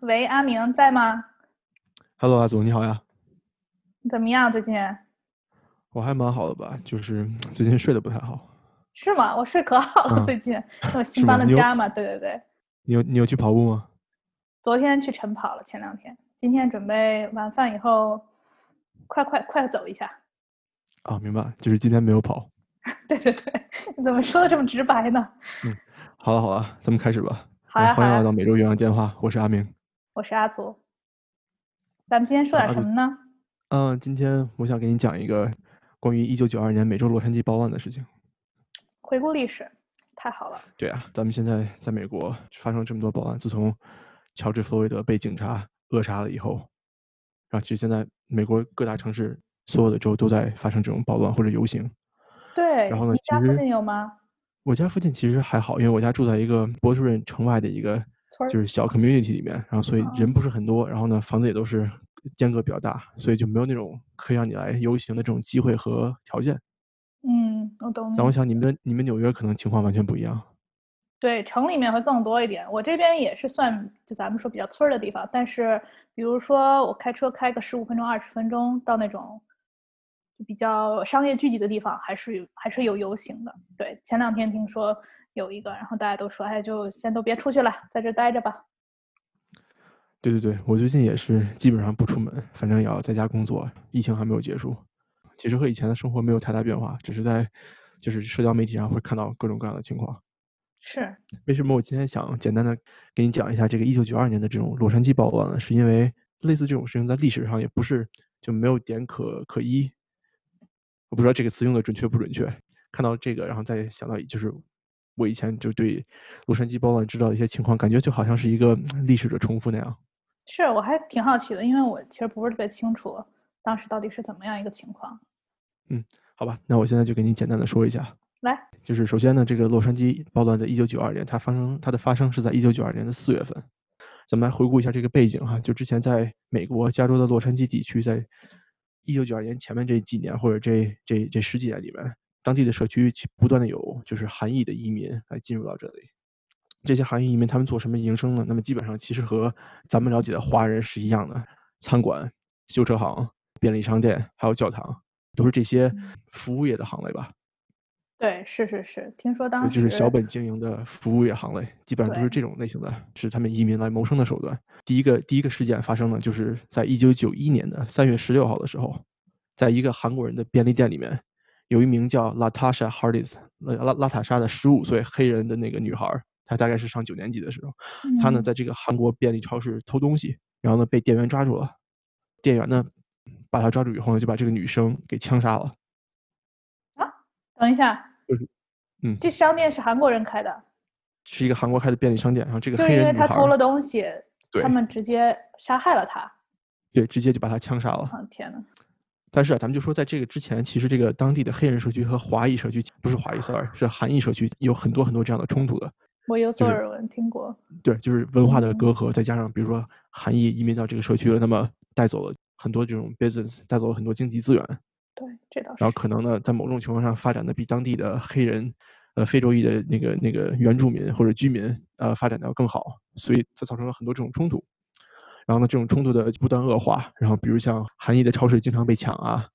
喂，阿明在吗？Hello，阿祖，你好呀。你怎么样？最近我还蛮好的吧，就是最近睡得不太好。是吗？我睡可好了，嗯最近我新搬的家嘛，对对对。你有你有去跑步吗？昨天去晨跑了，前两天，今天准备晚饭以后，快快快走一下。啊，明白，就是今天没有跑。对 对对，你怎么说的这么直白呢？嗯好了好了，咱们开始吧。好欢迎来到，每周月亮电话，我是阿明。我是阿祖。咱们今天说点什么呢？嗯，今天我想给你讲一个关于一九九二年美洲洛杉矶暴乱的事情。回顾历史，太好了。对啊，咱们现在在美国发生这么多暴乱，自从乔治·弗洛伊德被警察扼杀了以后，然后其实现在美国各大城市所有的州都在发生这种暴乱或者游行。对，然后呢你家附近有吗？我家附近其实还好，因为我家住在一个波士顿城外的一个就是小 community 里面，然后所以哦人不是很多，然后呢房子也都是间隔比较大，所以就没有那种可以让你来游行的这种机会和条件。嗯，我懂你。但我想你们你们纽约可能情况完全不一样。对，城里面会更多一点。我这边也是算就咱们说比较村儿的地方，但是比如说我开车开个十五分钟、二十分钟到那种就比较商业聚集的地方，还是有还是有游行的。对，前两天听说有一个，然后大家都说，哎，就先都别出去了，在这待着吧。对对对，我最近也是基本上不出门，反正也要在家工作。疫情还没有结束，其实和以前的生活没有太大变化，只是在就是社交媒体上会看到各种各样的情况。是，为什么我今天想简单的给你讲一下这个一九九二年的这种洛杉矶暴乱呢？是因为类似这种事情在历史上也不是就没有点可可依。我不知道这个词用的准确不准确。看到这个，然后再想到就是我以前就对洛杉矶暴乱知道的一些情况，感觉就好像是一个历史的重复那样。是，我还挺好奇的，因为我其实不是特别清楚当时到底是怎么样一个情况。嗯好吧，那我现在就给你简单的说一下。来，就是首先呢，这个洛杉矶暴乱在一九九二年，它发生它的发生是在一九九二年的四月份。咱们来回顾一下这个背景哈，就之前在美国加州的洛杉矶地区，在一九九二年前面这几年或者这这这十几年里面，当地的社区其不断的有就是韩裔的移民来进入到这里。这些韩裔移民他们做什么营生呢？那么基本上其实和咱们了解的华人是一样的，餐馆、修车行、便利商店还有教堂，都是这些嗯服务业的行类吧。对，是是是，听说当时就是小本经营的服务业行类，基本上都是这种类型的，是他们移民来谋生的手段。第一个第一个事件发生呢，就是在一九九一年的三月十六号的时候，在一个韩国人的便利店里面，有一名叫 Latasha Hardis 拉拉拉塔莎的十五岁黑人的那个女孩儿，她大概是上九年级的时候，她呢嗯在这个韩国便利超市偷东西，然后呢被店员抓住了，店员呢把她抓住以后呢，就把这个女生给枪杀了。啊等一下，就是嗯这商店是韩国人开的，是一个韩国开的便利商店，然后这个就是因为他偷了东西，他们直接杀害了他。对直接就把他枪杀了。啊天呐，但是啊，咱们就说，在这个之前，其实这个当地的黑人社区和华裔社区不是华裔，sorry，是韩裔社区有很多很多这样的冲突的。我有所耳闻，听过。对，就是文化的嗯隔阂，再加上比如说韩裔移民到这个社区了，那么带走了很多这种 business，带走了很多经济资源，对，这倒是然后。可能呢，在某种情况上发展的比当地的黑人，呃，非洲裔的那个那个原住民或者居民，呃，发展的要更好，所以它造成了很多这种冲突。然后呢，这种冲突的不断恶化，然后比如像韩裔的超市经常被抢啊，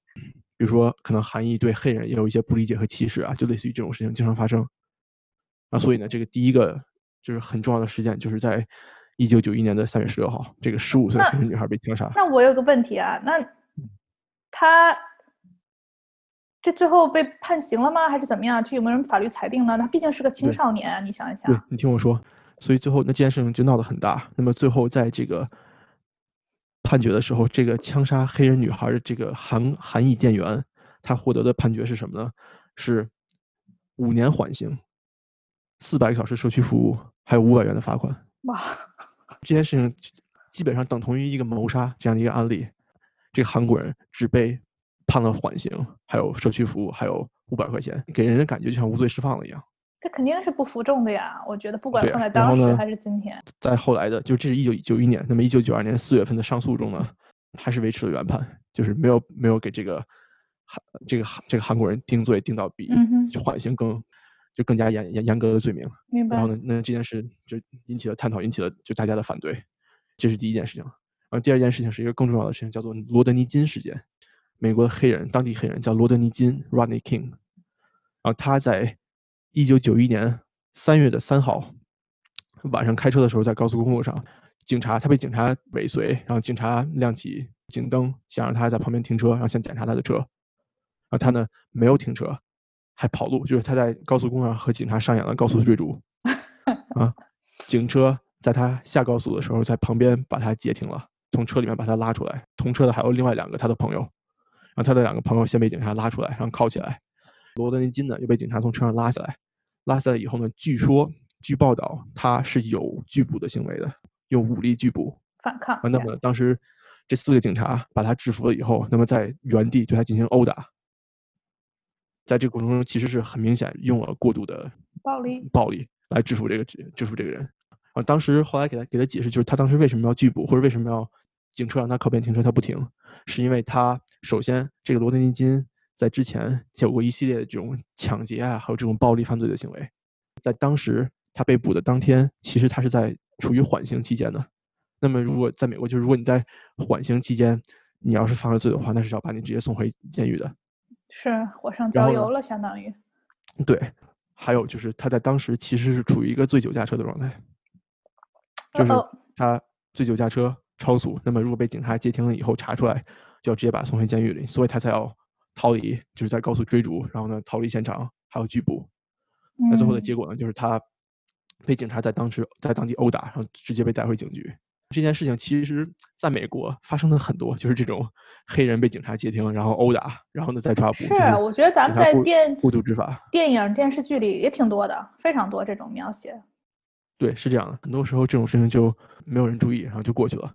比如说可能韩裔对黑人也有一些不理解和歧视啊，就类似于这种事情经常发生。啊，所以呢，这个第一个就是很重要的事件，就是在一九九一年的三月十六号，这个十五岁的那黑人女孩被枪杀。那我有个问题啊，那他这最后被判刑了吗？还是怎么样？就有没有人法律裁定呢？他毕竟是个青少年啊，你想一想对。你听我说，所以最后那这件事情就闹得很大。那么最后在这个判决的时候，这个枪杀黑人女孩的这个韩韩裔店员，他获得的判决是什么呢？是五年缓刑，四百个小时社区服务，还有五百元的罚款。哇，这件事情基本上等同于一个谋杀这样的一个案例。这个韩国人只被判了缓刑，还有社区服务，还有五百块钱，给人的感觉就像无罪释放了一样。这肯定是不服众的呀！我觉得不管放在当时还是今天，在后来的，就这是一九九一年，那么一九九二年四月份的上诉中呢，还是维持了原判，就是没有没有给这个韩这个韩这个韩国人定罪定到比缓刑更就更加严严严格的罪名。明白然后？呢，那这件事就引起了探讨，引起了就大家的反对。这是第一件事情。然后第二件事情是一个更重要的事情，叫做罗德尼金事件。美国的黑人，当地黑人叫罗德尼金 （Rodney King），然后他在一九九一年三月的三号晚上开车的时候，在高速公路上，警察他被警察尾随，然后警察亮起警灯，想让他在旁边停车，然后想检查他的车，然后他呢没有停车，还跑路，就是他在高速公路上和警察上演了高速追逐，啊，警车在他下高速的时候，在旁边把他截停了，从车里面把他拉出来，同车的还有另外两个他的朋友。然后他的两个朋友先被警察拉出来，然后铐起来。罗德尼金呢又被警察从车上拉下来，拉下来以后呢，据说据报道他是有拒捕的行为的，用武力拒捕反抗。那么当时这四个警察把他制服了以后，那么在原地对他进行殴打，在这个过程中其实是很明显用了过度的暴力暴力来制服这个制制服这个人。啊，当时后来给他给他解释，就是他当时为什么要拒捕，或者为什么要警车让他靠边停车，他不停，是因为他。首先，这个罗德尼金在之前有过一系列的这种抢劫啊，还有这种暴力犯罪的行为。在当时他被捕的当天，其实他是在处于缓刑期间的。那么，如果在美国，就是如果你在缓刑期间，你要是犯了罪的话，那是要把你直接送回监狱的。是火上浇油了，相当于。对，还有就是他在当时其实是处于一个醉酒驾车的状态，就是他醉酒驾车超速。那么，如果被警察截停了以后查出来。就要直接把他送回监狱里，所以他才要逃离，就是在高速追逐，然后呢逃离现场，还有拘捕。那最后的结果呢，就是他被警察在当时在当地殴打，然后直接被带回警局。这件事情其实在美国发生的很多，就是这种黑人被警察截停，然后殴打，然后呢再抓捕。是，我觉得咱们在电过度执法电影、电视剧里也挺多的，非常多这种描写。对，是这样的，很多时候这种事情就没有人注意，然后就过去了。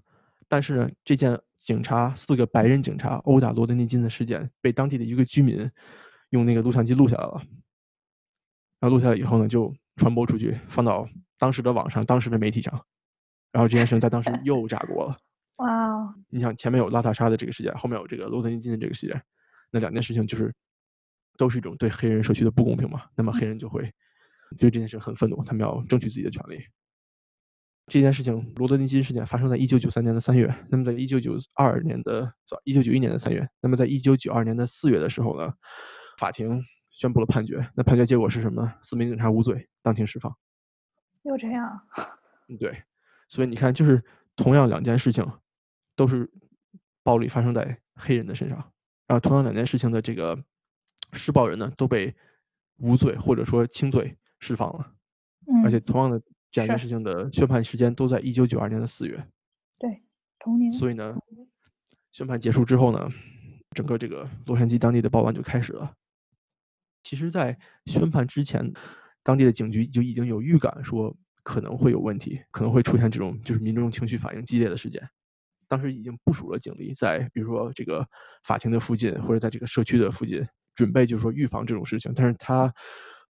但是呢，这件。警察四个白人警察殴打罗德尼金的事件被当地的一个居民用那个录像机录下来了，然后录下来以后呢，就传播出去，放到当时的网上、当时的媒体上，然后这件事情在当时 又炸锅了。哇！你想前面有拉塔莎的这个事件，后面有这个罗德尼金的这个事件，那两件事情就是都是一种对黑人社区的不公平嘛？那么黑人就会对这件事很愤怒，他们要争取自己的权利。这件事情，罗德尼金事件发生在一九九三年的三月。那么，在一九九二年的，一九九一年的三月。那么，在一九九二年的四月的时候呢，法庭宣布了判决。那判决结果是什么？四名警察无罪，当庭释放。又这样？嗯，对。所以你看，就是同样两件事情，都是暴力发生在黑人的身上。然后，同样两件事情的这个施暴人呢，都被无罪或者说轻罪释放了。嗯。而且，同样的。这两件事情的宣判时间都在一九九二年的四月，对，同年。所以呢，宣判结束之后呢，整个这个洛杉矶当地的暴乱就开始了。其实，在宣判之前，当地的警局就已经有预感说可能会有问题，可能会出现这种就是民众情绪反应激烈的事件。当时已经部署了警力在，比如说这个法庭的附近，或者在这个社区的附近，准备就是说预防这种事情。但是他。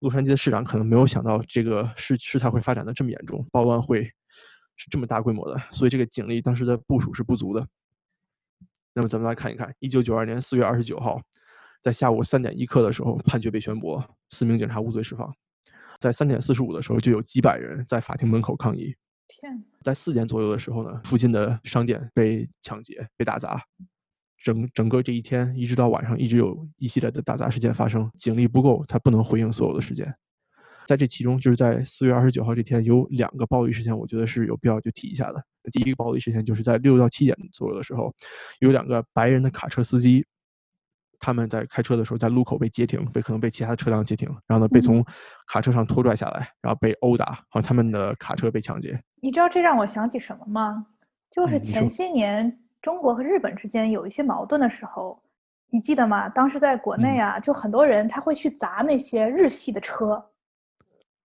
洛杉矶的市长可能没有想到这个事事态会发展的这么严重，暴乱会是这么大规模的，所以这个警力当时的部署是不足的。那么咱们来看一看，一九九二年四月二十九号，在下午三点一刻的时候，判决被宣布，四名警察无罪释放。在三点四十五的时候，就有几百人在法庭门口抗议。天！在四点左右的时候呢，附近的商店被抢劫、被打砸。整整个这一天，一直到晚上，一直有一系列的打砸事件发生，警力不够，他不能回应所有的事件。在这其中，就是在四月二十九号这天，有两个暴力事件，我觉得是有必要就提一下的。第一个暴力事件就是在六到七点左右的时候，有两个白人的卡车司机，他们在开车的时候，在路口被截停，被可能被其他车辆截停，然后呢被从卡车上拖拽下来，然后被殴打，然后他们的卡车被抢劫。你知道这让我想起什么吗？就是前些年。中国和日本之间有一些矛盾的时候，你记得吗？当时在国内啊，就很多人他会去砸那些日系的车，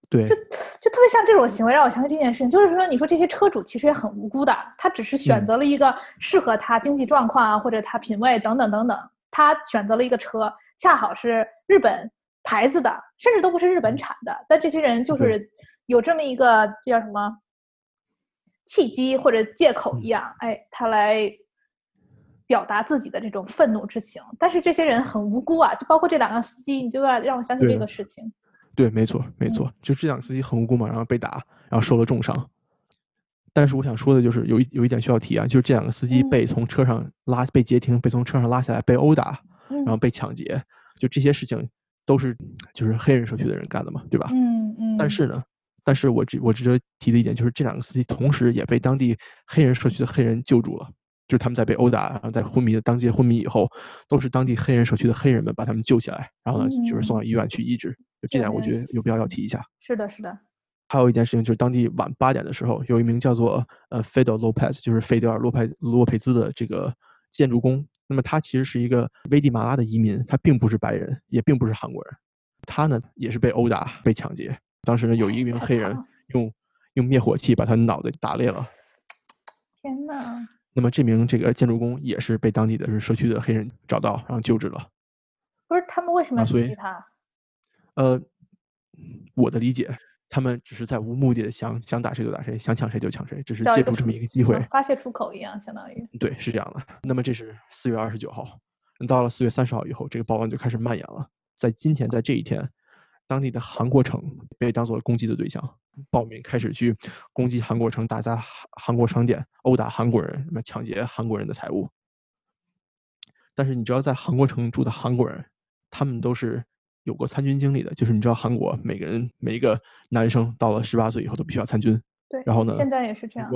对，就就特别像这种行为，让我想起这件事情。就是说，你说这些车主其实也很无辜的，他只是选择了一个适合他经济状况啊，或者他品味等等等等，他选择了一个车，恰好是日本牌子的，甚至都不是日本产的。但这些人就是有这么一个叫什么契机或者借口一样，哎，他来。表达自己的这种愤怒之情，但是这些人很无辜啊，就包括这两个司机，你就要让我想起这个事情。对，没错，没错，就这两个司机很无辜嘛，然后被打，然后受了重伤。但是我想说的就是有一有一点需要提啊，就是这两个司机嗯被从车上拉被截停，被从车上拉下来，被殴打，然后嗯被抢劫，就这些事情都是就是黑人社区的人干的嘛，对吧？嗯嗯，但是呢，但是我值我值得提的一点就是，这两个司机同时也被当地黑人社区的黑人救助了，就是他们在被殴打，然后在昏迷的当街昏迷以后，都是当地黑人社区的黑人们把他们救起来，然后呢，就是送到医院去医治。就这点，我觉得有必要要提一下。是的，是的，还有一件事情就是，当地晚八点的时候，有一名叫做呃 Fidel Lopez，就是费德尔洛佩洛佩兹的这个建筑工。那么他其实是一个危地马拉的移民，他并不是白人，也并不是韩国人。他呢也是被殴打、被抢劫。当时呢有一名黑人用用灭火器把他脑袋打裂了。天呐，那么这名这个建筑工也是被当地的就是社区的黑人找到，然后救治了。不是他们为什么要袭击他？呃，我的理解，他们只是在无目的的想想打谁就打谁，想抢谁就抢谁，只是借助这么一个机会。发泄出口一样，相当于。对，是这样的。那么这是四月二十九号，到了四月三十号以后，这个暴乱就开始蔓延了。在今天，在这一天，当地的韩国城被当做攻击的对象，暴民开始去攻击韩国城，打砸韩韩国商店，殴打韩国人，什么抢劫韩国人的财物。但是你知道，在韩国城住的韩国人，他们都是有过参军经历的，就是你知道韩国每个人每一个男生到了十八岁以后都必须要参军，对，然后呢现在也是这样。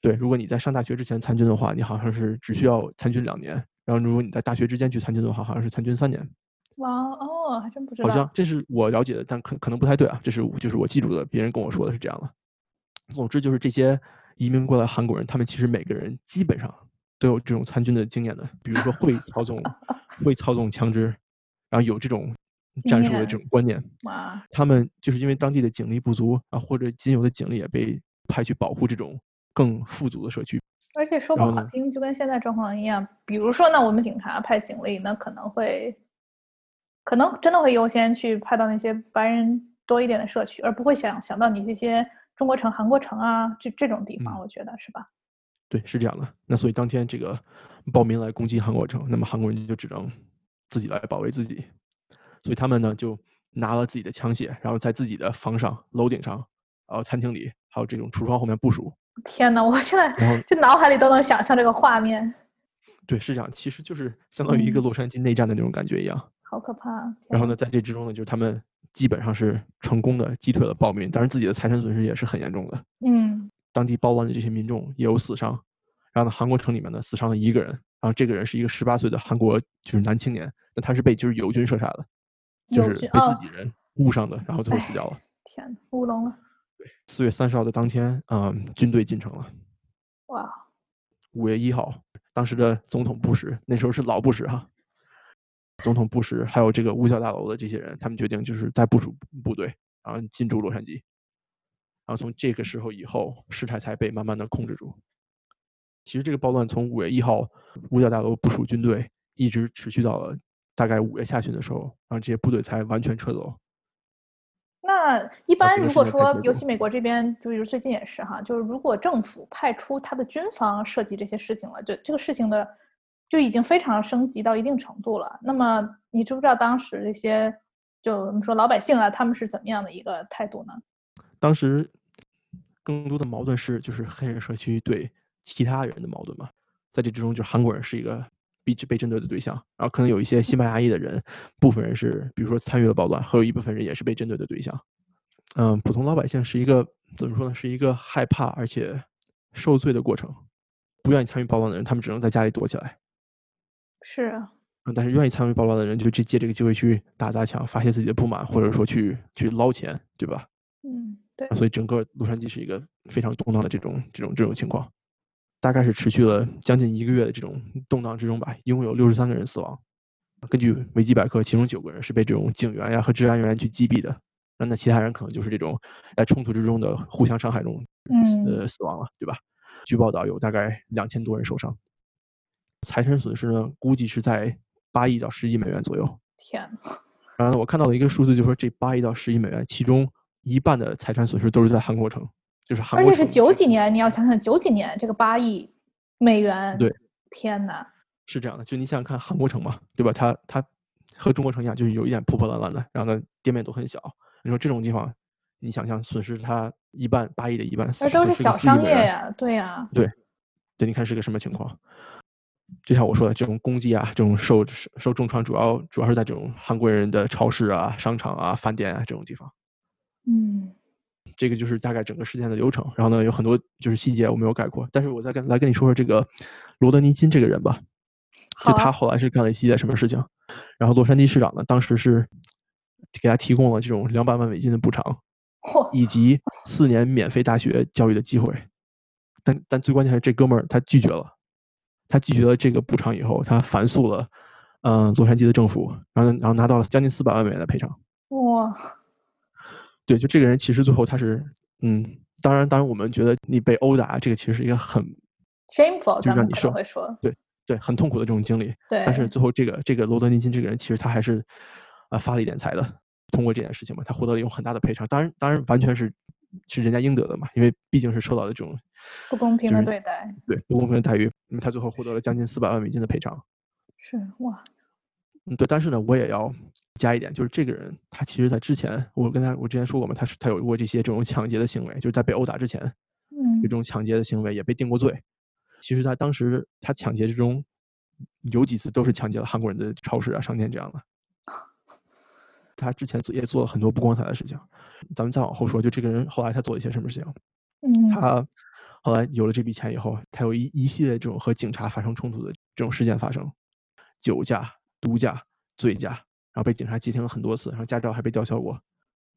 对，如果你在上大学之前参军的话，你好像是只需要参军两年；然后如果你在大学之间去参军的话，好像是参军三年。哇哦，还真不知道好像。这是我了解的，但可可能不太对啊。这是我就是我记住的，别人跟我说的是这样的。总之就是这些移民过来韩国人，他们其实每个人基本上都有这种参军的经验的，比如说会操纵 会操纵枪支，然后有这种战术的这种观念。哇，他们就是因为当地的警力不足啊，或者仅有的警力也被派去保护这种更富足的社区。而且说不好听，就跟现在状况一样。比如说那，我们警察派警力，那可能会，可能真的会优先去派到那些白人多一点的社区，而不会想想到你这些中国城、韩国城啊这这种地方。嗯我觉得是吧？对，是这样的。那所以当天这个暴民来攻击韩国城，那么韩国人就只能自己来保卫自己。所以他们呢就拿了自己的枪械，然后在自己的房上、楼顶上，然后餐厅里，还有这种橱窗后面部署。天呐，我现在这脑海里都能想象这个画面，对，是这样，其实就是相当于一个嗯洛杉矶内战的那种感觉一样。好可怕。啊然后呢，在这之中呢，就是他们基本上是成功的击退了暴民，当然自己的财产损失也是很严重的。嗯，当地暴乱的这些民众也有死伤，然后呢，韩国城里面呢死伤了一个人，然后这个人是一个十八岁的韩国就是男青年，那他是被就是友军射杀的，就是被自己人误伤的，然后最后死掉了。天呐，乌龙了，对四月三十号的当天，嗯，军队进城了。哇，五月一号，当时的总统布什，那时候是老布什哈，总统布什还有这个五角大楼的这些人，他们决定就是在部署部队，然后进驻洛杉矶。然后从这个时候以后，事态才被慢慢的控制住。其实这个暴乱从五月一号五角大楼部署军队，一直持续到了大概五月下旬的时候，然后这些部队才完全撤走。那一般如果说尤其美国这边，就比如最近也是哈，就是如果政府派出他的军方涉及这些事情了，就这个事情的就已经非常升级到一定程度了。那么你知不知道当时这些就我们说老百姓啊，他们是怎么样的一个态度呢？当时更多的矛盾是就是黑人社区对其他人的矛盾嘛，在这之中，就韩国人是一个被被针对的对象，然后可能有一些西班牙裔的人，部分人是比如说参与了暴乱，还有一部分人也是被针对的对象。嗯，普通老百姓是一个怎么说呢？是一个害怕而且受罪的过程。不愿意参与暴乱的人，他们只能在家里躲起来。是啊，嗯但是愿意参与暴乱的人，就去借这个机会去打砸抢，发泄自己的不满，或者说去去捞钱，对吧？嗯，对，所以整个洛杉矶是一个非常动荡的这种这种这种情况，大概是持续了将近一个月的这种动荡之中吧，一共有六十三个人死亡。根据维基百科，其中九个人是被这种警员呀和治安人员去击毙的，那那其他人可能就是这种在冲突之中的互相伤害中嗯呃死亡了，对吧？据报道有大概两千多人受伤，财产损失呢估计是在八亿到十亿美元左右。天呐，然后，我看到了一个数字，就说这八亿到十亿美元，其中一半的财产损失都是在韩国城，就是韩国而且是九几年，你要想想九几年这个八亿美元，对，天呐，是这样的，就你想想看韩国城嘛，对吧？它它和中国城一样，就是有一点破破烂烂的，然后呢店面都很小。你说这种地方，你想象损失它一半八亿的一半，那都是小商业呀，对呀，对，对，你看是个什么情况？就像我说的，这种攻击啊，这种受受重创，主要主要是在这种韩国人的超市啊、商场啊、饭店啊这种地方。嗯，这个就是大概整个事件的流程。然后呢，有很多就是细节我没有概括，但是我再跟来跟你说说这个罗德尼金这个人吧。就他后来是干了一系列什么事情？然后洛杉矶市长呢，当时是给他提供了这种两百万美金的补偿，以及四年免费大学教育的机会。但但最关键是这哥们儿他拒绝了。他拒绝了这个补偿以后，他反诉了，嗯，洛杉矶的政府，然后然后拿到了将近四百万美元的赔偿。哇，对，就这个人其实最后他是，嗯，当然当然我们觉得你被殴打，这个其实是一个很 shameful，就让你受会说，对对，很痛苦的这种经历。对，但是最后这个这个罗德尼金这个人其实他还是啊发了一点财的，通过这件事情嘛，他获得了一种很大的赔偿。当然当然完全是是人家应得的嘛，因为毕竟是受到的这种。不公平的对待，对不公平的待遇，因为他最后获得了将近四百万美金的赔偿。是哇，嗯对，但是呢，我也要加一点，就是这个人他其实在之前，我跟他我之前说过嘛，他是他有过这些这种抢劫的行为，就是在被殴打之前，嗯，这种抢劫的行为也被定过罪。其实他当时他抢劫之中有几次都是抢劫了韩国人的超市啊、商店这样的。他之前也做了很多不光彩的事情，咱们再往后说，就这个人后来他做了一些什么事情？嗯，他后来有了这笔钱以后，他有一一系列这种和警察发生冲突的这种事件发生，酒驾、毒驾、醉驾，然后被警察截停了很多次，然后驾照还被吊销过。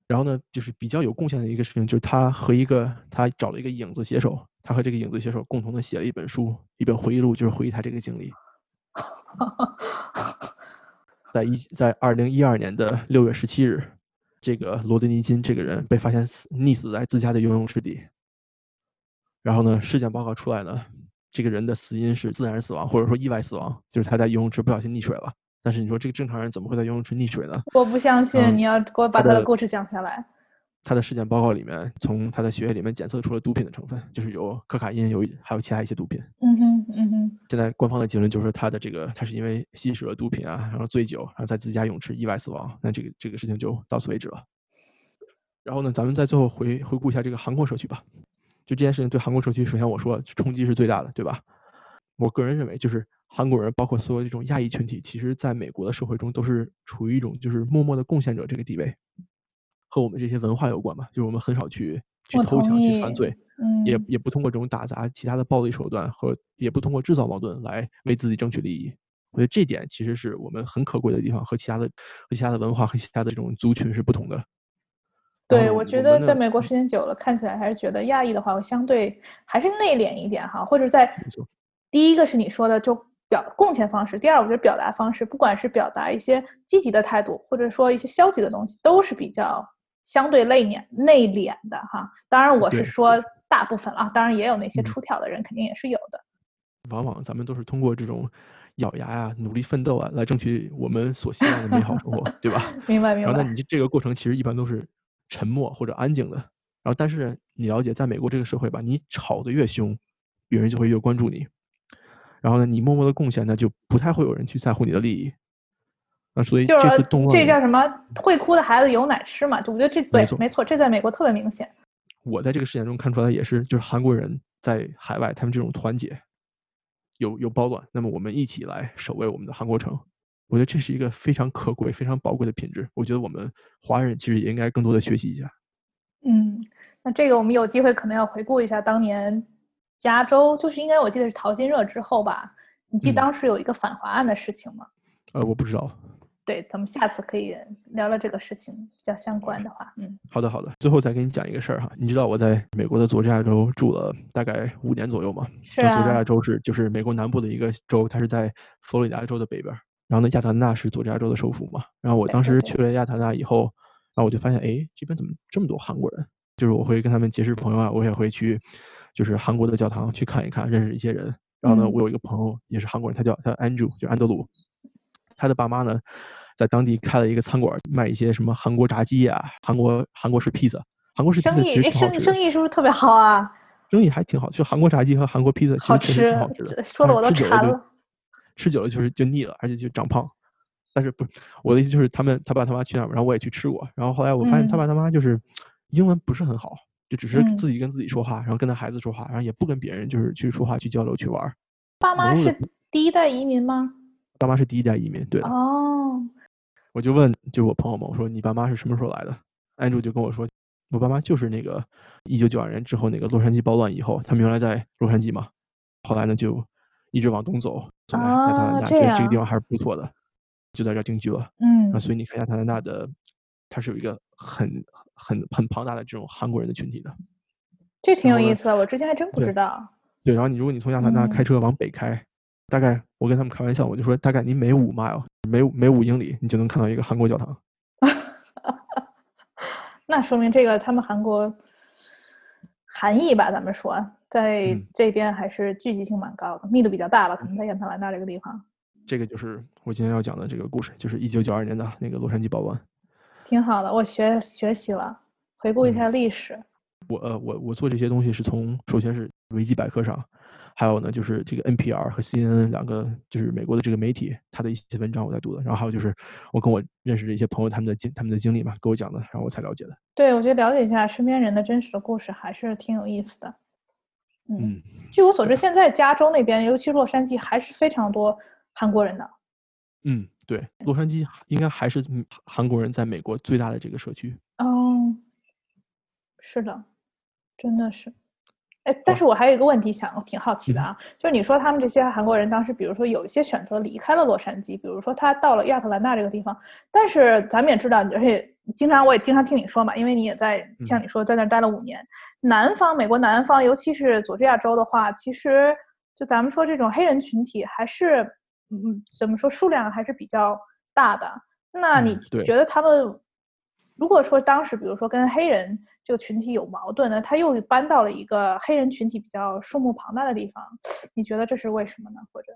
然后呢，就是比较有贡献的一个事情，就是他和一个他找了一个影子写手，他和这个影子写手共同的写了一本书，一本回忆录，就是回忆他这个经历。在一在二零一二年的六月十七日，这个罗德尼金这个人被发现死溺死在自家的游泳池底。然后呢，尸检报告出来呢，这个人的死因是自然死亡，或者说意外死亡，就是他在游泳池不小心溺水了。但是你说这个正常人怎么会在游泳池溺水呢？我不相信，你要给我把他的故事讲下来。他的尸检报告里面，从他的血液里面检测出了毒品的成分，就是有可卡因，有还有其他一些毒品。嗯哼，嗯哼。现在官方的结论就是他的这个，他是因为吸食了毒品啊，然后醉酒，然后在自家泳池意外死亡。那这个这个事情就到此为止了。然后呢，咱们再最后回回顾一下这个韩国社区吧。就这件事情对韩国社区，首先我说冲击是最大的，对吧？我个人认为，就是韩国人，包括所有这种亚裔群体，其实在美国的社会中都是处于一种就是默默的贡献者这个地位，和我们这些文化有关嘛。就是我们很少去去偷抢、去犯罪，嗯，也也不通过这种打砸、其他的暴力手段和也不通过制造矛盾来为自己争取利益。我觉得这点其实是我们很可贵的地方，和其他的和其他的文化和其他的这种族群是不同的。对，我觉得在美国时间久了，看起来还是觉得亚裔的话我相对还是内敛一点哈，或者在第一个是你说的就表贡献方式，第二我觉得表达方式，不管是表达一些积极的态度，或者说一些消极的东西，都是比较相对内敛内敛的哈。当然我是说大部分啊，当然也有那些出挑的人，肯定也是有的。往往咱们都是通过这种咬牙呀、努力奋斗啊，来争取我们所希望的美好生活，对吧？明 白明白。然后那你这这个过程其实一般都是。沉默或者安静的，然后但是你了解，在美国这个社会吧，你吵得越凶，别人就会越关注你。然后呢，你默默的贡献，那就不太会有人去在乎你的利益。那所以这次动乱，这叫什么？会哭的孩子有奶吃嘛？就我觉得这对没错，这在美国特别明显。我在这个事件中看出来也是，就是韩国人在海外，他们这种团结，有有包暖，那么我们一起来守卫我们的韩国城。我觉得这是一个非常可贵、非常宝贵的品质。我觉得我们华人其实也应该更多的学习一下。嗯，那这个我们有机会可能要回顾一下当年加州，就是应该我记得是淘金热之后吧？你记当时有一个反华案的事情吗？呃，我不知道。对，咱们下次可以聊聊这个事情比较相关的话。嗯，好的好的。最后再给你讲一个事儿哈，你知道我在美国的佐治亚州住了大概五年左右吗？是啊。佐治亚州是就是美国南部的一个州，它是在佛罗里达州的北边。然后呢，亚特兰大是佐治亚州的首府嘛。然后我当时去了亚特兰大以后，然后我就发现，哎，这边怎么这么多韩国人？就是我会跟他们结识朋友啊，我也会去，就是韩国的教堂去看一看，认识一些人。然后呢，我有一个朋友也是韩国人，他叫他 Andrew，就安德鲁。他的爸妈呢，在当地开了一个餐馆，卖一些什么韩国炸鸡啊，韩国韩国式披萨。韩国式披萨。生意生意是不是特别好啊？生意还挺好，就韩国炸鸡和韩国披萨其实挺好吃的。说的我都馋了。吃久了就是就腻了，而且就长胖。但是不，我的意思就是他们他爸他妈去那儿，然后我也去吃过。然后后来我发现他爸他妈就是英文不是很好，就只是嗯自己跟自己说话，然后跟他孩子说话，然后也不跟别人就是去说话、去交流、去玩儿。爸妈是第一代移民吗？爸妈是第一代移民，对的。哦，我就问，就是我朋友嘛，我说你爸妈是什么时候来的？Andrew 就跟我说，我爸妈就是那个一九九二年之后那个洛杉矶暴乱以后，他们原来在洛杉矶嘛，后来呢就一直往东走，走来亚特兰大，啊这样觉得这个地方还是不错的，就在这儿定居了。嗯啊所以你看亚特兰大的，它是有一个很很很庞大的这种韩国人的群体的。这挺有意思的，我之前还真不知道。对，然后你如果你从亚特兰大开嗯车往北开，大概我跟他们开玩笑，我就说大概你每五 mile 每五每五英里，你就能看到一个韩国教堂。那说明这个他们韩国含义吧，咱们说在嗯这边还是聚集性蛮高的，密度比较大吧，可能在亚特兰大这个地方，这个就是我今天要讲的这个故事，就是一九九二年的那个洛杉矶暴乱。挺好的。我学学习了，回顾一嗯下历史。我呃我我做这些东西是从首先是维基百科上，还有呢就是这个 NPR 和 CNN 两个就是美国的这个媒体它的一些文章我在读的，然后还有就是我跟我认识的一些朋友他们的经他们的经历嘛，给我讲的，然后我才了解的。对，我觉得了解一下身边人的真实的故事还是挺有意思的。嗯，嗯，据我所知，现在加州那边，尤其洛杉矶，还是非常多韩国人的。嗯，对，洛杉矶应该还是嗯韩国人在美国最大的这个社区。哦，是的，真的是。哎，但是我还有一个问题想，我挺好奇的嗯啊，就是你说他们这些韩国人当时，比如说有一些选择离开了洛杉矶，比如说他到了亚特兰大这个地方，但是咱们也知道，而且经常我也经常听你说嘛，因为你也在像嗯你说在那儿待了五年，南方美国南方，尤其是佐治亚州的话，其实就咱们说这种黑人群体还是，嗯，怎么说数量还是比较大的。那你觉得他们如果说当时比如说跟黑人这个群体有矛盾呢，他又搬到了一个黑人群体比较数目庞大的地方，你觉得这是为什么呢？或者，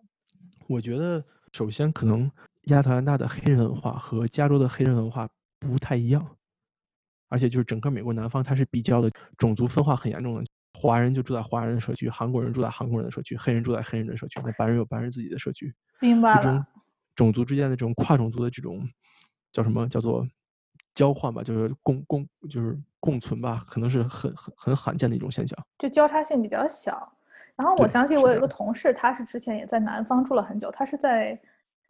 我觉得首先可能亚特兰大的黑人文化和加州的黑人文化不太一样，而且就是整个美国南方它是比较的种族分化很严重的，华人就住在华人的社区，韩国人住在韩国人的社区，黑人住在黑人的社区，那白人有白人自己的社区，明白这种了，种族之间的这种跨种族的这种叫什么叫做交换吧，就是共共就是共存吧，可能是很很很罕见的一种现象。就交叉性比较小。然后我对想起我有一个同事，他是之前也在南方住了很久，他是在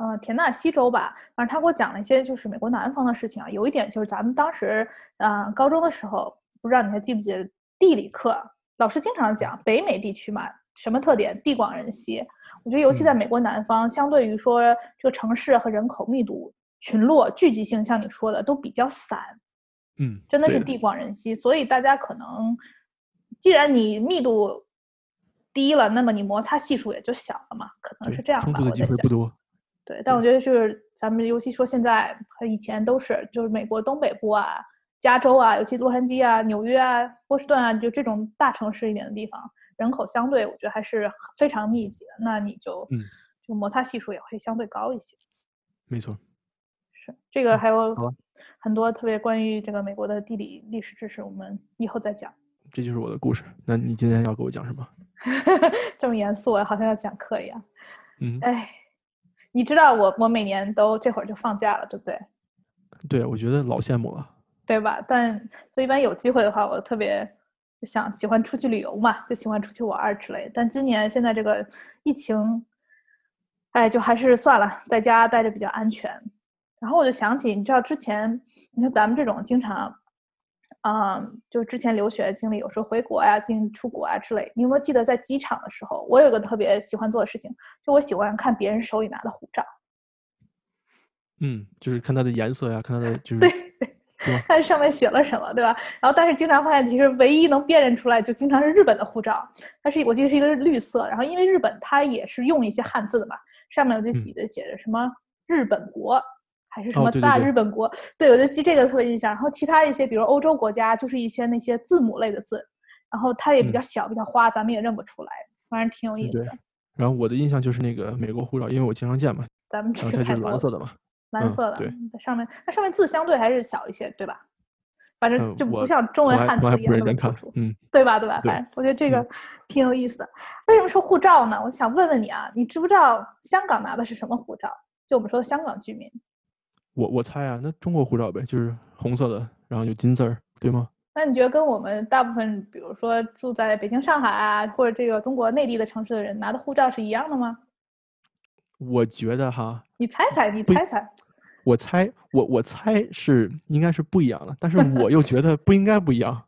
呃田纳西州吧，反正他给我讲了一些就是美国南方的事情啊。有一点就是咱们当时呃高中的时候，不知道你还记不记得地理课，老师经常讲北美地区嘛，什么特点？地广人稀。我觉得尤其在嗯美国南方，相对于说这个城市和人口密度、群落聚集性，像你说的都比较散。嗯，真的是地广人稀，所以大家可能，既然你密度低了，那么你摩擦系数也就小了嘛，可能是这样吧。冲突的机我在想，会不多。对，但我觉得就是咱们尤其说现在和以前都是，就是美国东北部啊、加州啊，尤其洛杉矶啊、纽约啊、波士顿啊，就这种大城市一点的地方，人口相对我觉得还是非常密集的，那你就嗯就摩擦系数也会相对高一些。没错。是这个嗯还有很多特别关于这个美国的地理历史知识，我们以后再讲。这就是我的故事。那你今天要给我讲什么？这么严肃，好像要讲课一样。嗯，哎，你知道我我每年都这会儿就放假了，对不对？对，我觉得老羡慕了。对吧？但所以一般有机会的话，我特别想喜欢出去旅游嘛，就喜欢出去玩儿之类的。但今年现在这个疫情，哎，就还是算了，在家待着比较安全。然后我就想起，你知道之前，你看咱们这种经常，啊、就之前留学的经历，有时候回国呀、进出国啊之类。你有没有记得在机场的时候，我有个特别喜欢做的事情，就我喜欢看别人手里拿的护照。嗯，就是看它的颜色呀，看它的 就是对，是吧？看上面写了什么，对吧？然后但是经常发现，其实唯一能辨认出来，就经常是日本的护照，它是我记得是一个绿色，然后因为日本它也是用一些汉字的嘛，上面有这嗯几个写着什么日本国。还是什么大日本国？对，我就记这个特别印象。然后其他一些，比如欧洲国家，就是一些那些字母类的字，然后它也比较嗯小，比较花，咱们也认不出来，反正挺有意思的。然后我的印象就是那个美国护照，因为我经常见嘛，咱们知然后它就是识太多了。蓝色的嘛。嗯蓝色的，对嗯上面它上面字相对还是小一些，对吧？反正就不像中文汉字一样从来不认真那么突出，，嗯，对吧？对吧？对反正我觉得这嗯个 挺有意思的。为什么说护照呢？我想问问你啊，你知不知道香港拿的是什么护照？就我们说的香港居民，我我猜啊，那中国护照呗，就是红色的，然后有金字儿，对吗？那你觉得跟我们大部分，比如说住在北京、上海啊，或者这个中国内地的城市的人拿的护照是一样的吗？我觉得哈，你猜猜，你猜猜。我猜，我我猜是应该是不一样的，但是我又觉得不应该不一样。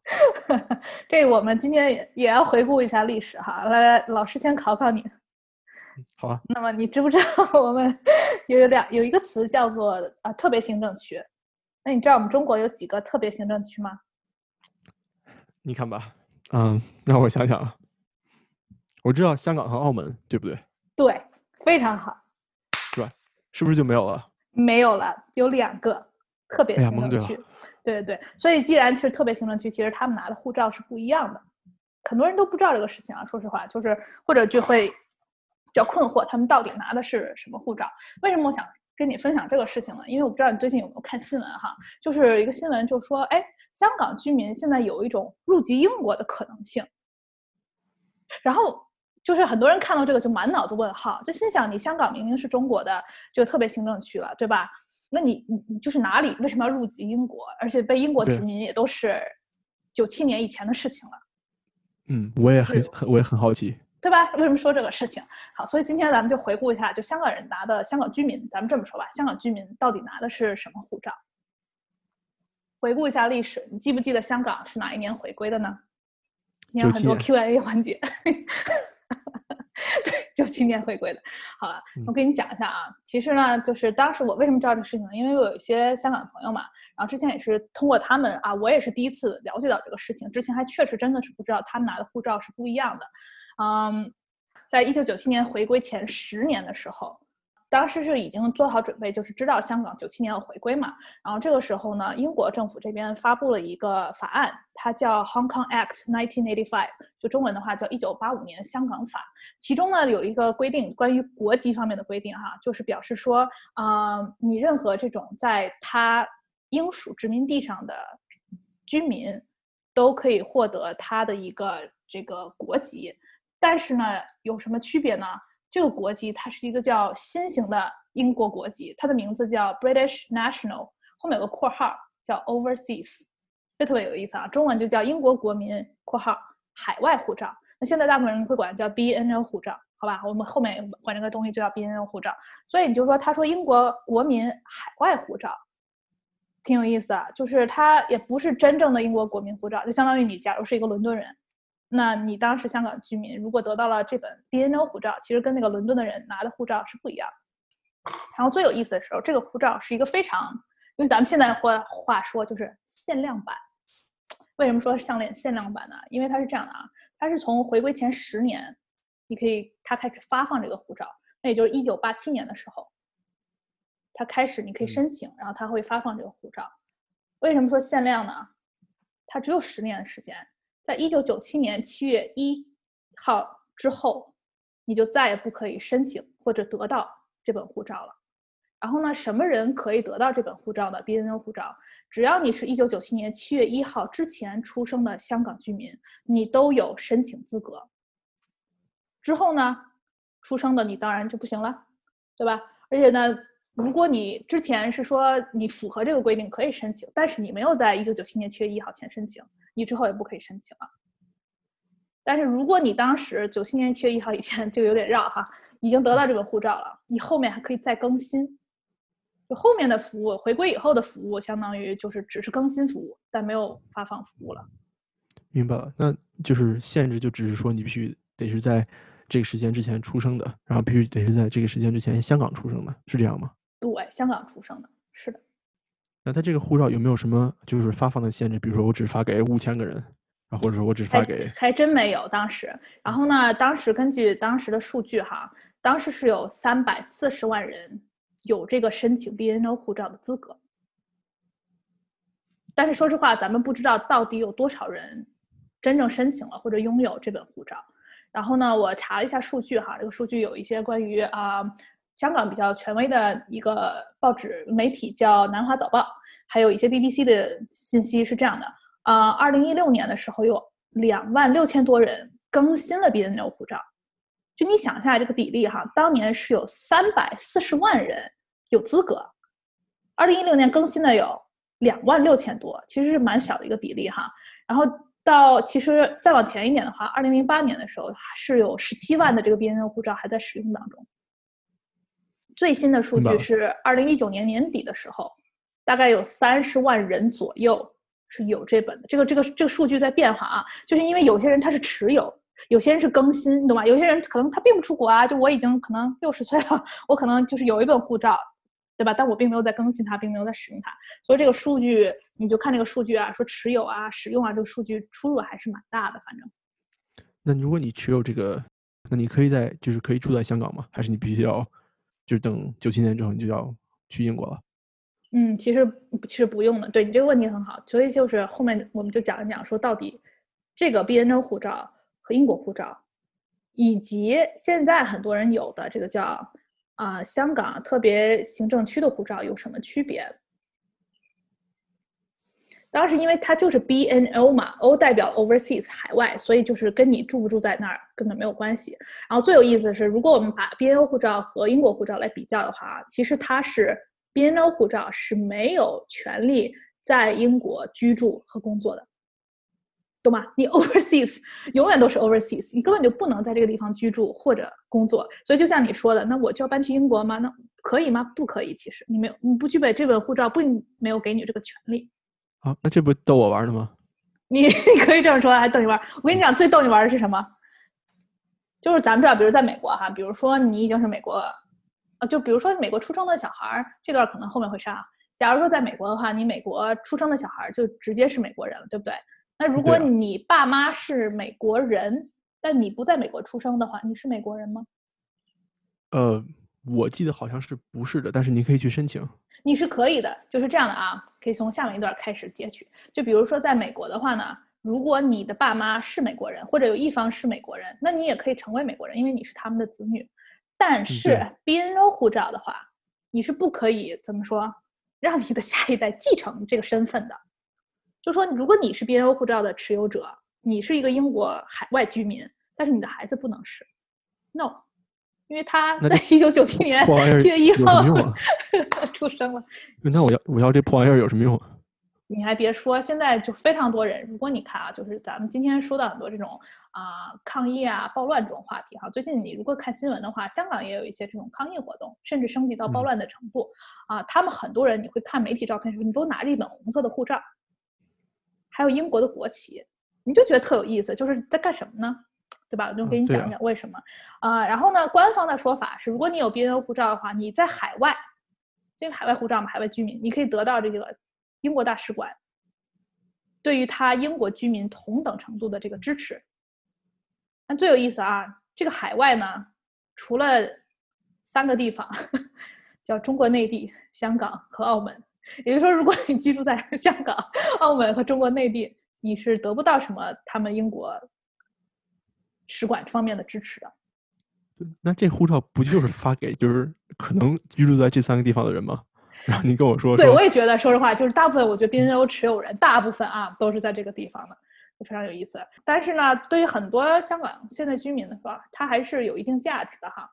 这我们今天也也要回顾一下历史哈。来来，老师先考考你。好啊。那么你知不知道我们有两有一个词叫做啊特别行政区？那你知道我们中国有几个特别行政区吗？你看吧，嗯，让我想想啊。我知道香港和澳门，对不对？对，非常好。是吧？是不是就没有了？没有了，有两个特别行政区。对对对，所以既然其实特别行政区，其实他们拿的护照是不一样的。很多人都不知道这个事情啊，说实话，就是或者就会比较困惑，他们到底拿的是什么护照？为什么我想跟你分享这个事情呢？因为我不知道你最近有没有看新闻哈，就是一个新闻就说，哎，香港居民现在有一种入籍英国的可能性，然后。就是很多人看到这个就满脑子问号，就心想：你香港明明是中国的这个特别行政区了，对吧？那你你你就是哪里为什么要入籍英国？而且被英国殖民也都是九七年以前的事情了。嗯，我也很很我也很好奇，对吧？为什么说这个事情？好，所以今天咱们就回顾一下，就香港人拿的香港居民，咱们这么说吧，香港居民到底拿的是什么护照？回顾一下历史，你记不记得香港是哪一年回归的呢？今天很多 Q&A 环节。九七年回归的，好了，我给你讲一下啊。其实呢，就是当时我为什么知道这个事情呢？因为我有一些香港的朋友嘛，然后之前也是通过他们啊，我也是第一次了解到这个事情。之前还确实真的是不知道他们拿的护照是不一样的。嗯，在一九九七年回归前十年的时候。当时是已经做好准备，就是知道香港九七年要回归嘛。然后这个时候呢，英国政府这边发布了一个法案，它叫 Hong Kong Act 1985，就中文的话叫一九八五年香港法。其中呢有一个规定，关于国籍方面的规定哈，就是表示说，啊，你任何这种在他英属殖民地上的居民，都可以获得他的一个这个国籍。但是呢，有什么区别呢？这个国籍它是一个叫新型的英国国籍，它的名字叫 British National，后面有个括号叫 Overseas，这特别有意思啊，中文就叫英国国民（括号海外护照）。那现在大部分人会管叫 BNO 护照，好吧？我们后面管这个东西就叫 BNO 护照。所以你就说，他说英国国民海外护照，挺有意思的，就是他也不是真正的英国国民护照，就相当于你假如是一个伦敦人。那你当时香港居民如果得到了这本 BNO 护照，其实跟那个伦敦的人拿的护照是不一样。然后最有意思的时候，这个护照是一个非常，用咱们现在话话说就是限量版。为什么说项链限量版呢？因为它是这样的啊，它是从回归前十年，你可以它开始发放这个护照，那也就是一九八七年的时候，它开始你可以申请，然后它会发放这个护照。为什么说限量呢？它只有十年的时间。在一九九七年七月一号之后，你就再也不可以申请或者得到这本护照了。然后呢，什么人可以得到这本护照呢？BNO 护照，只要你是一九九七年七月一号之前出生的香港居民，你都有申请资格。之后呢，出生的你当然就不行了，对吧？而且呢，如果你之前是说你符合这个规定可以申请，但是你没有在一九九七年七月一号前申请。你之后也不可以申请了。但是如果你当时九七年七月一号以前 就有点绕哈，已经得到这个护照了，你后面还可以再更新。就后面的服务，回归以后的服务，相当于就是只是更新服务，但没有发放服务了。明白了，那就是限制，就只是说你必须得是在这个时间之前出生的，然后必须得是在这个时间之前香港出生的，是这样吗？对，香港出生的，是的。那他这个护照有没有什么就是发放的限制？比如说我只发给五千个人，啊，或者说我只发给……还真没有当时。然后呢，当时根据当时的数据哈，当时是有三百四十万人有这个申请 BNO 护照的资格。但是说实话，咱们不知道到底有多少人真正申请了或者拥有这本护照。然后呢，我查了一下数据哈，这个数据有一些关于啊。香港比较权威的一个报纸媒体叫《南华早报》，还有一些 BBC 的信息是这样的：啊，二零一六年的时候有两万六千多人更新了 BNO 护照。就你想一下这个比例哈，当年是有三百四十万人有资格，二零一六年更新的有两万六千多，其实是蛮小的一个比例哈。然后到其实再往前一点的话，二零零八年的时候是有十七万的这个 BNO 护照还在使用当中。最新的数据是二零一九年年底的时候，大概有三十万人左右是有这本的。这个这个这个数据在变化啊，就是因为有些人他是持有，有些人是更新，你懂吗？有些人可能他并不出国啊，就我已经可能六十岁了，我可能就是有一本护照，对吧？但我并没有在更新它，并没有在使用它，所以这个数据你就看这个数据啊，说持有啊、使用啊，这个数据出入还是蛮大的，反正。那如果你持有这个，那你可以在就是可以住在香港吗？还是你必须要？就等九七年之后，你就要去英国了。嗯，其实其实不用了。对你这个问题很好，所以就是后面我们就讲一讲，说到底这个 BNO 护照和英国护照，以及现在很多人有的这个叫啊香港特别行政区的护照有什么区别？当时因为它就是 BNO 嘛，O 代表 Overseas 海外，所以就是跟你住不住在那儿根本没有关系。然后最有意思的是，如果我们把 BNO 护照和英国护照来比较的话，其实它是 BNO 护照是没有权利在英国居住和工作的，懂吗？你 Overseas 永远都是 Overseas，你根本就不能在这个地方居住或者工作。所以就像你说的，那我就要搬去英国吗？那可以吗？不可以。其实你没有，你不具备这本护照，并没有给你这个权利。啊，那这不逗我玩的吗？你你 可以这么说，还逗你玩。我跟你讲，最逗你玩的是什么？就是咱们知道，比如在美国哈，比如说你已经是美国，呃，就比如说美国出生的小孩儿，这段可能后面会上。假如说在美国的话，你美国出生的小孩儿就直接是美国人了，对不对？那如果你爸妈是美国人，但你不在美国出生的话，你是美国人吗？呃。我记得好像是不是的，但是你可以去申请。你是可以的，就是这样的啊，可以从下面一段开始截取。就比如说在美国的话呢，如果你的爸妈是美国人，或者有一方是美国人，那你也可以成为美国人，因为你是他们的子女。但是 BNO 护照的话，你是不可以怎么说，让你的下一代继承这个身份的。就说如果你是 BNO 护照的持有者，你是一个英国海外居民，但是你的孩子不能是，no。因为他在一九九七年七月一号 出生了。那我要我要这破玩意儿有什么用？你还别说，现在就非常多人。如果你看啊，就是咱们今天说到很多这种啊抗议啊暴乱这种话题哈。最近你如果看新闻的话，香港也有一些这种抗议活动，甚至升级到暴乱的程度啊。他们很多人你会看媒体照片的时候，你都拿着一本红色的护照，还有英国的国旗，你就觉得特有意思，就是在干什么呢？对吧？我就给你讲讲为什么啊。然后呢，官方的说法是，如果你有 BNO 护照的话，你在海外，因为海外护照嘛，海外居民，你可以得到这个英国大使馆对于他英国居民同等程度的这个支持。那最有意思啊，这个海外呢，除了三个地方，叫中国内地、香港和澳门。也就是说，如果你居住在 香港、澳门和中国内地，你是得不到什么他们英国。使馆方面的支持的，那这护照不就是发给就是可能居住在这三个地方的人吗？然后你跟我说，对我也觉得，说实话，就是大部分我觉得 BNO 持有人，大部分啊都是在这个地方的，就非常有意思。但是呢，对于很多香港现在居民的说，它还是有一定价值的哈。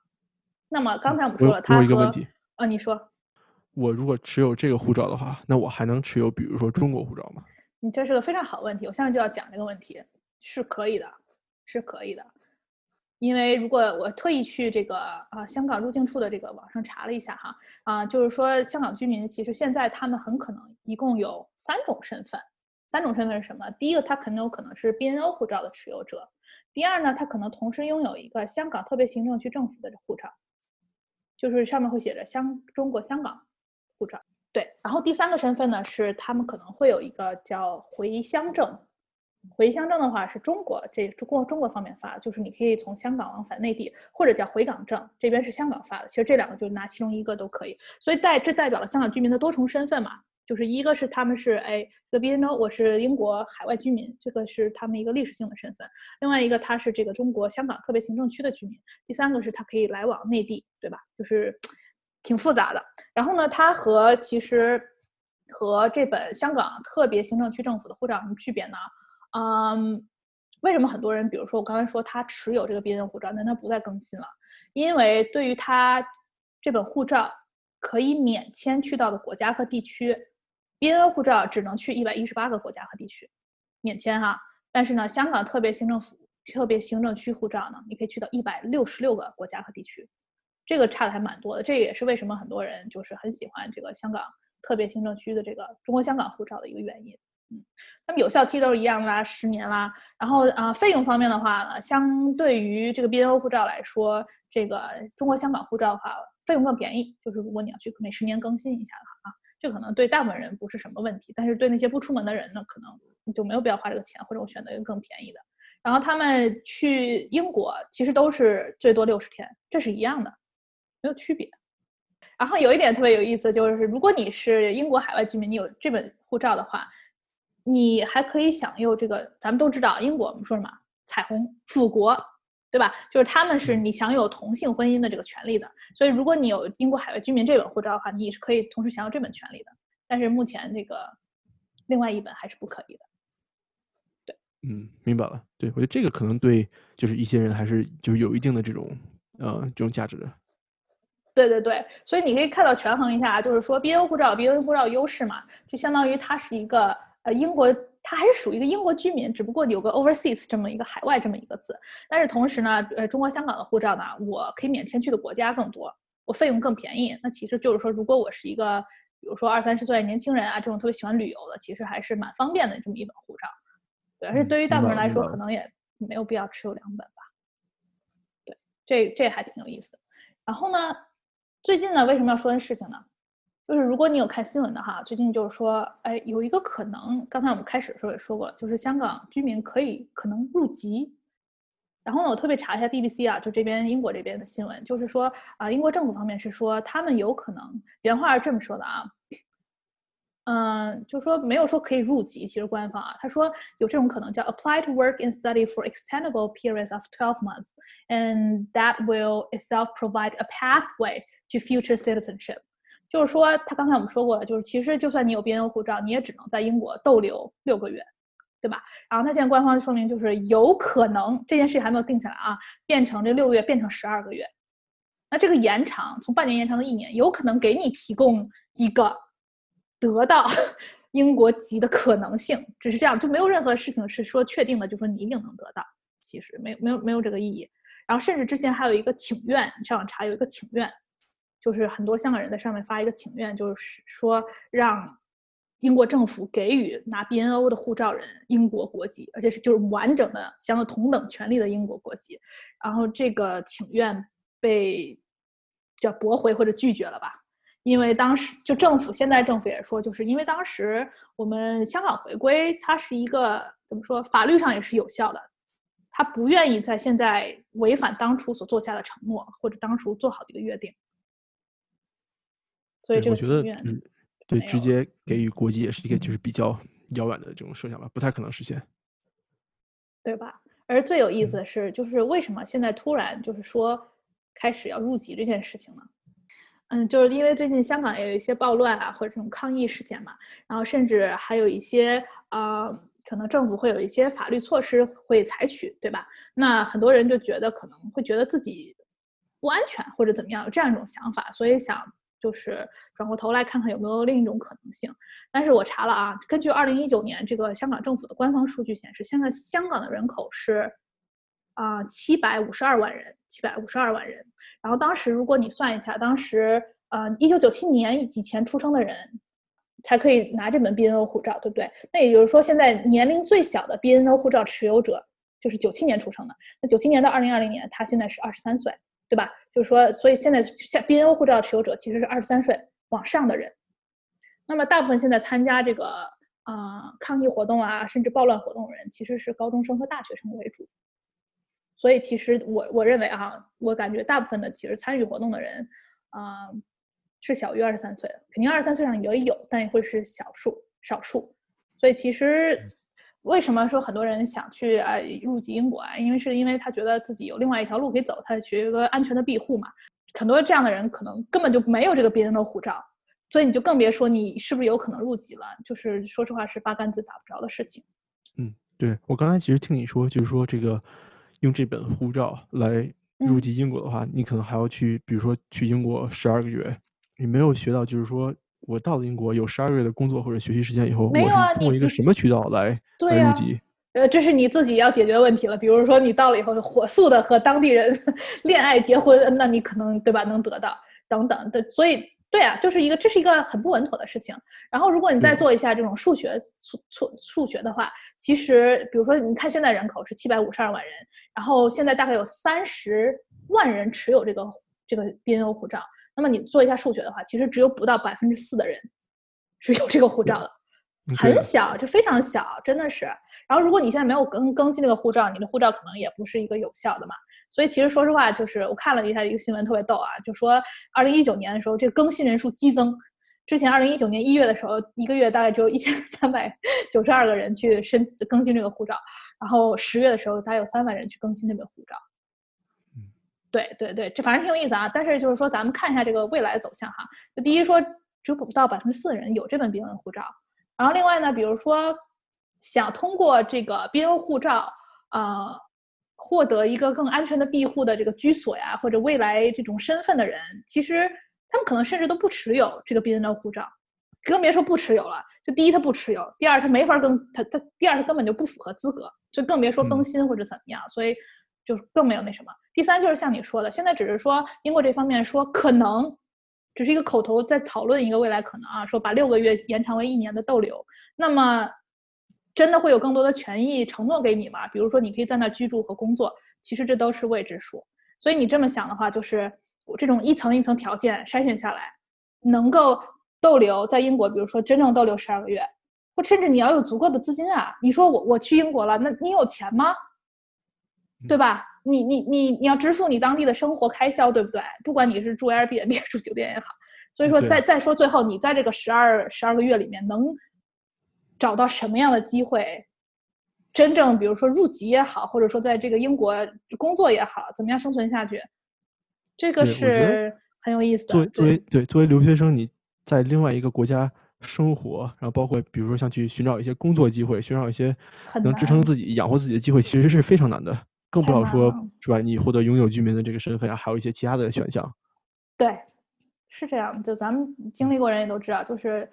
那么刚才我们说了，他有一个问题啊，你说，我如果持有这个护照的话，那我还能持有比如说中国护照吗？你这是个非常好的问题，我下面就要讲这个问题，是可以的。是可以的，因为如果我特意去这个啊香港入境处的这个网上查了一下哈啊，就是说香港居民其实现在他们很可能一共有三种身份，三种身份是什么？第一个他肯定有可能是 BNO 护照的持有者，第二呢他可能同时拥有一个香港特别行政区政府的护照，就是上面会写着香中国香港护照，对，然后第三个身份呢是他们可能会有一个叫回乡证。回乡证的话是中国这中国中国方面发的，就是你可以从香港往返内地，或者叫回港证，这边是香港发的。其实这两个就拿其中一个都可以。所以代这代表了香港居民的多重身份嘛，就是一个是他们是哎这个 BNO，我是英国海外居民，这个是他们一个历史性的身份。另外一个他是这个中国香港特别行政区的居民。第三个是他可以来往内地，对吧？就是挺复杂的。然后呢，它和其实和这本香港特别行政区政府的护照有什么区别呢？嗯，为什么很多人，比如说我刚才说他持有这个 B N 护照，但他不再更新了？因为对于他这本护照可以免签去到的国家和地区，B N 护照只能去一百一十八个国家和地区，免签哈。但是呢，香港特别行政府特别行政区护照呢，你可以去到一百六十六个国家和地区，这个差的还蛮多的。这也是为什么很多人就是很喜欢这个香港特别行政区的这个中国香港护照的一个原因。嗯，那么有效期都是一样的啦，十年啦。然后啊，费用方面的话呢，相对于这个 BNO 护照来说，这个中国香港护照的话，费用更便宜。就是如果你要去每十年更新一下的话啊，这可能对大部分人不是什么问题，但是对那些不出门的人呢，可能就没有必要花这个钱，或者我选择一个更便宜的。然后他们去英国其实都是最多六十天，这是一样的，没有区别。然后有一点特别有意思，就是如果你是英国海外居民，你有这本护照的话。你还可以享有这个，咱们都知道，英国我们说什么彩虹富国，对吧？就是他们是你享有同性婚姻的这个权利的。所以如果你有英国海外居民这本护照的话，你是可以同时享有这本权利的。但是目前这个另外一本还是不可以的。对，嗯，明白了。对我觉得这个可能对就是一些人还是就是有一定的这种呃这种价值的。对对对，所以你可以看到权衡一下，就是说 BNO 护照，BNO 护照优势嘛，就相当于它是一个。呃，英国它还是属于一个英国居民，只不过有个 overseas 这么一个海外这么一个字。但是同时呢，呃，中国香港的护照呢，我可以免签去的国家更多，我费用更便宜。那其实就是说，如果我是一个，比如说二三十岁年轻人啊，这种特别喜欢旅游的，其实还是蛮方便的这么一本护照。对，而且对于大部分人来说，可能也没有必要持有两本吧。对，这这还挺有意思的。然后呢，最近呢，为什么要说这事情呢？就是如果你有看新闻的哈，最近就是说，哎，有一个可能，刚才我们开始的时候也说过了，就是香港居民可以可能入籍。然后呢，我特别查一下 BBC 啊，就这边英国这边的新闻，就是说啊，英国政府方面是说他们有可能，原话是这么说的啊，嗯，就说没有说可以入籍，其实官方啊，他说有这种可能叫 apply to work and study for extendable periods of twelve months，and that will itself provide a pathway to future citizenship。就是说，他刚才我们说过了，就是其实就算你有 BNO 护照，你也只能在英国逗留六个月，对吧？然后他现在官方说明就是有可能这件事情还没有定下来啊，变成这六个月变成十二个月，那这个延长从半年延长到一年，有可能给你提供一个得到 英国籍的可能性，只是这样，就没有任何事情是说确定的，就说你一定能得到，其实没有没有没有这个意义。然后甚至之前还有一个请愿，你上网查有一个请愿。就是很多香港人在上面发一个请愿，就是说让英国政府给予拿 BNO 的护照人英国国籍，而且是就是完整的享有同等权利的英国国籍。然后这个请愿被叫驳回或者拒绝了吧？因为当时就政府现在政府也说，就是因为当时我们香港回归，它是一个怎么说，法律上也是有效的，他不愿意在现在违反当初所做下的承诺或者当初做好的一个约定。所以这个我觉得，嗯，对，直接给予国籍也是一个就是比较遥远的这种设想吧，不太可能实现，对吧？而最有意思的是，就是为什么现在突然就是说开始要入籍这件事情呢？嗯，就是因为最近香港也有一些暴乱啊，或者这种抗议事件嘛，然后甚至还有一些啊，可能政府会有一些法律措施会采取，对吧？那很多人就觉得可能会觉得自己不安全或者怎么样，有这样一种想法，所以想。就是转过头来看看有没有另一种可能性，但是我查了啊，根据二零一九年这个香港政府的官方数据显示，现在香港的人口是啊七百五十二万人，七百五十二万人。然后当时如果你算一下，当时呃一九九七年以前出生的人才可以拿这本 BNO 护照，对不对？那也就是说，现在年龄最小的 BNO 护照持有者就是九七年出生的。那九七年到二零二零年，他现在是二十三岁。对吧？就是说，所以现在像 BNO 护照持有者其实是二十三岁往上的人。那么大部分现在参加这个啊抗议活动啊，甚至暴乱活动的人，其实是高中生和大学生为主。所以其实我我认为啊，我感觉大部分的其实参与活动的人啊是小于二十三岁的，肯定二十三岁上也有，但也会是少数少数。所以其实。为什么说很多人想去啊入籍英国啊？因为是因为他觉得自己有另外一条路可以走，他学一个安全的庇护嘛。很多这样的人可能根本就没有这个别人的护照，所以你就更别说你是不是有可能入籍了。就是说实话是八竿子打不着的事情。嗯，对我刚才其实听你说，就是说这个用这本护照来入籍英国的话，你可能还要去，比如说去英国十二个月，你没有学到就是说我到了英国有十二个月的工作或者学习时间以后，我没有啊是通过一个什么渠道来来入籍？呃，这是你自己要解决的问题了。比如说，你到了以后火速的和当地人 恋爱结婚，那你可能对吧能得到等等的。所以，对啊，就是一个这是一个很不稳妥的事情。然后，如果你再嗯做一下这种数学数数数学的话，其实比如说，你看现在人口是七百五十二万人，然后现在大概有三十万人持有这个这个 BNO 护照。那么你做一下数学的话，其实只有不到百分之四的人 是有这个护照的。很小，就非常小，真的是。然后，如果你现在没有更更新这个护照，你的护照可能也不是一个有效的嘛。所以，其实说实话，就是我看了一下一个新闻，特别逗啊，就说二零一九年的时候，这个更新人数激增。之前二零一九年一月的时候，一个月大概只有一千三百九十二个人去申更新这个护照，然后十月的时候，大概有三万人去更新这个护照。嗯对对对，这反正挺有意思啊。但是就是说，咱们看一下这个未来走向哈。就第一说，只有不到百分之四的人有这本 BNO 护照。然后另外呢，比如说想通过这个 BNO 护照，呃，获得一个更安全的庇护的这个居所呀，或者未来这种身份的人，其实他们可能甚至都不持有这个 BNO 护照，更别说不持有了。就第一他不持有，第二他没法更他他第二他根本就不符合资格，就更别说更嗯新或者怎么样，所以就更没有那什么。第三就是像你说的，现在只是说英国这方面说可能。只是一个口头在讨论一个未来可能啊，说把六个月延长为一年的逗留，那么真的会有更多的权益承诺给你吗？比如说你可以在那居住和工作，其实这都是未知数。所以你这么想的话，就是这种一层一层条件筛选下来，能够逗留在英国，比如说真正逗留十二个月，或甚至你要有足够的资金啊。你说我我去英国了，那你有钱吗？对吧？你你你你要支付你当地的生活开销，对不对？不管你是住 Airbnb 住酒店也好，所以说再再说最后，你在这个十二十二个月里面能找到什么样的机会，真正比如说入籍也好，或者说在这个英国工作也好，怎么样生存下去，这个是很有意思的。作为作对为对作为留学生，你在另外一个国家生活，然后包括比如说像去寻找一些工作机会，寻找一些能支撑自己、养活自己的机会，其实是非常难的。更不太要说是吧？你获得永久居民的这个身份啊，还有一些其他的选项。对，是这样。就咱们经历过人也都知道，就是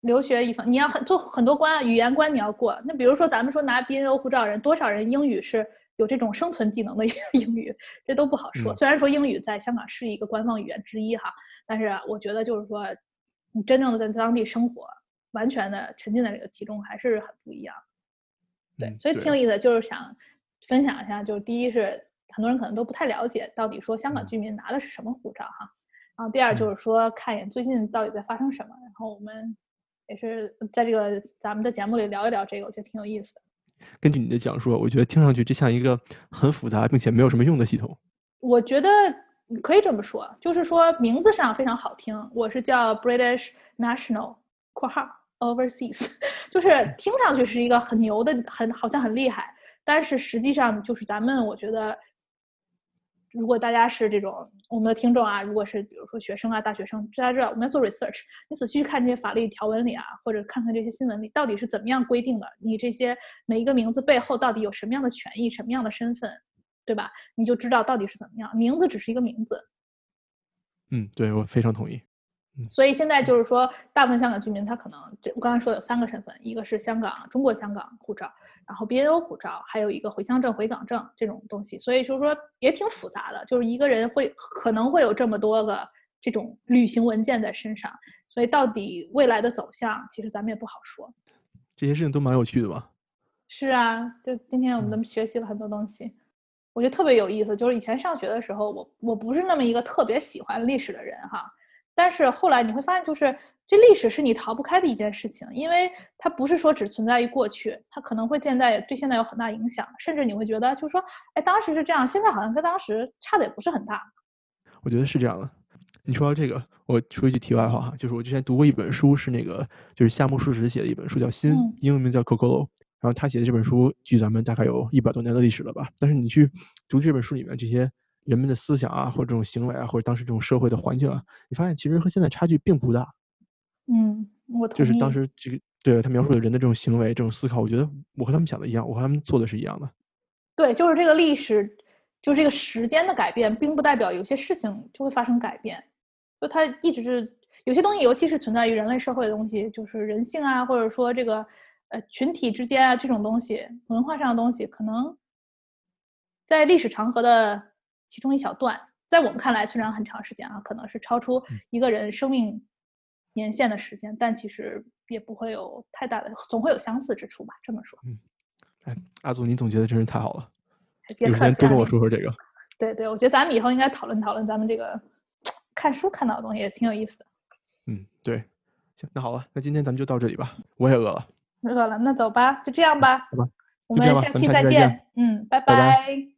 留学一方，你要很做很多关，语言关你要过。那比如说咱们说拿 BNO 护照人，多少人英语是有这种生存技能的 英语，这都不好说。嗯虽然说英语在香港是一个官方语言之一哈，但是我觉得就是说，你真正的在当地生活，完全的沉浸在这个其中，还是很不一样。对，嗯所以挺有意思，就是想分享一下，就是第一是很多人可能都不太了解到底说香港嗯居民拿的是什么护照哈，然后第二就嗯是说看一眼最近到底在发生什么，然后我们也是在这个咱们的节目里聊一聊这个，我觉得挺有意思的。根据你的讲述，我觉得听上去这像一个很复杂并且没有什么用的系统。我觉得可以这么说，就是说名字上非常好听，我是叫 British National（ 括号 Overseas），就是听上去是一个很牛的，很好像很厉害，但是实际上就是咱们我觉得，如果大家是这种我们的听众啊，如果是比如说学生啊、大学生，大家知道我们要做 research，你仔细去看这些法律条文里啊，或者看看这些新闻里到底是怎么样规定的，你这些每一个名字背后到底有什么样的权益、什么样的身份，对吧？你就知道到底是怎么样。名字只是一个名字，嗯，对我非常同意。所以现在就是说，大部分香港居民他可能这我刚才说有三个身份，一个是香港中国香港护照，然后 BNO 护照，还有一个回乡证、回港证这种东西。所以就是说也挺复杂的，就是一个人会可能会有这么多个这种旅行文件在身上。所以到底未来的走向，其实咱们也不好说。这些事情都蛮有趣的吧？是啊，就今天我们嗯学习了很多东西，我觉得特别有意思。就是以前上学的时候，我我不是那么一个特别喜欢历史的人哈，但是后来你会发现，就是这历史是你逃不开的一件事情，因为它不是说只存在于过去，它可能会现在对现在有很大影响，甚至你会觉得就是说，哎，当时是这样，现在好像跟当时差的也不是很大。我觉得是这样的。你说到这个，我说一句题外话哈，就是我之前读过一本书，是那个就是夏目漱石写的一本书，叫《心》嗯，英文名叫《Kokoro》。然后他写的这本书，距咱们大概有一百多年的历史了吧？但是你去读这本书里面这些人们的思想啊，或者这种行为啊，或者当时这种社会的环境啊，你发现其实和现在差距并不大。嗯，我同意。就是当时这个对他描述的人的这种行为、这种思考，我觉得我和他们想的一样，我和他们做的是一样的。对，就是这个历史，就这个时间的改变，并不代表有些事情就会发生改变。就它一直是有些东西，尤其是存在于人类社会的东西，就是人性啊，或者说这个呃群体之间啊这种东西，文化上的东西，可能在历史长河的其中一小段，在我们看来虽然很长时间啊，可能是超出一个人生命年限的时间，但其实也不会有太大的，总会有相似之处吧。这么说，嗯，哎，阿祖，你总结的真是太好了，别有时间多跟我说说这个。对对，我觉得咱们以后应该讨论讨论咱们这个看书看到的东西，也挺有意思的。嗯，对，行，那好了，那今天咱们就到这里吧，我也饿了。饿了，那走吧，就这样吧。好吧，我们下期再见。嗯，拜拜。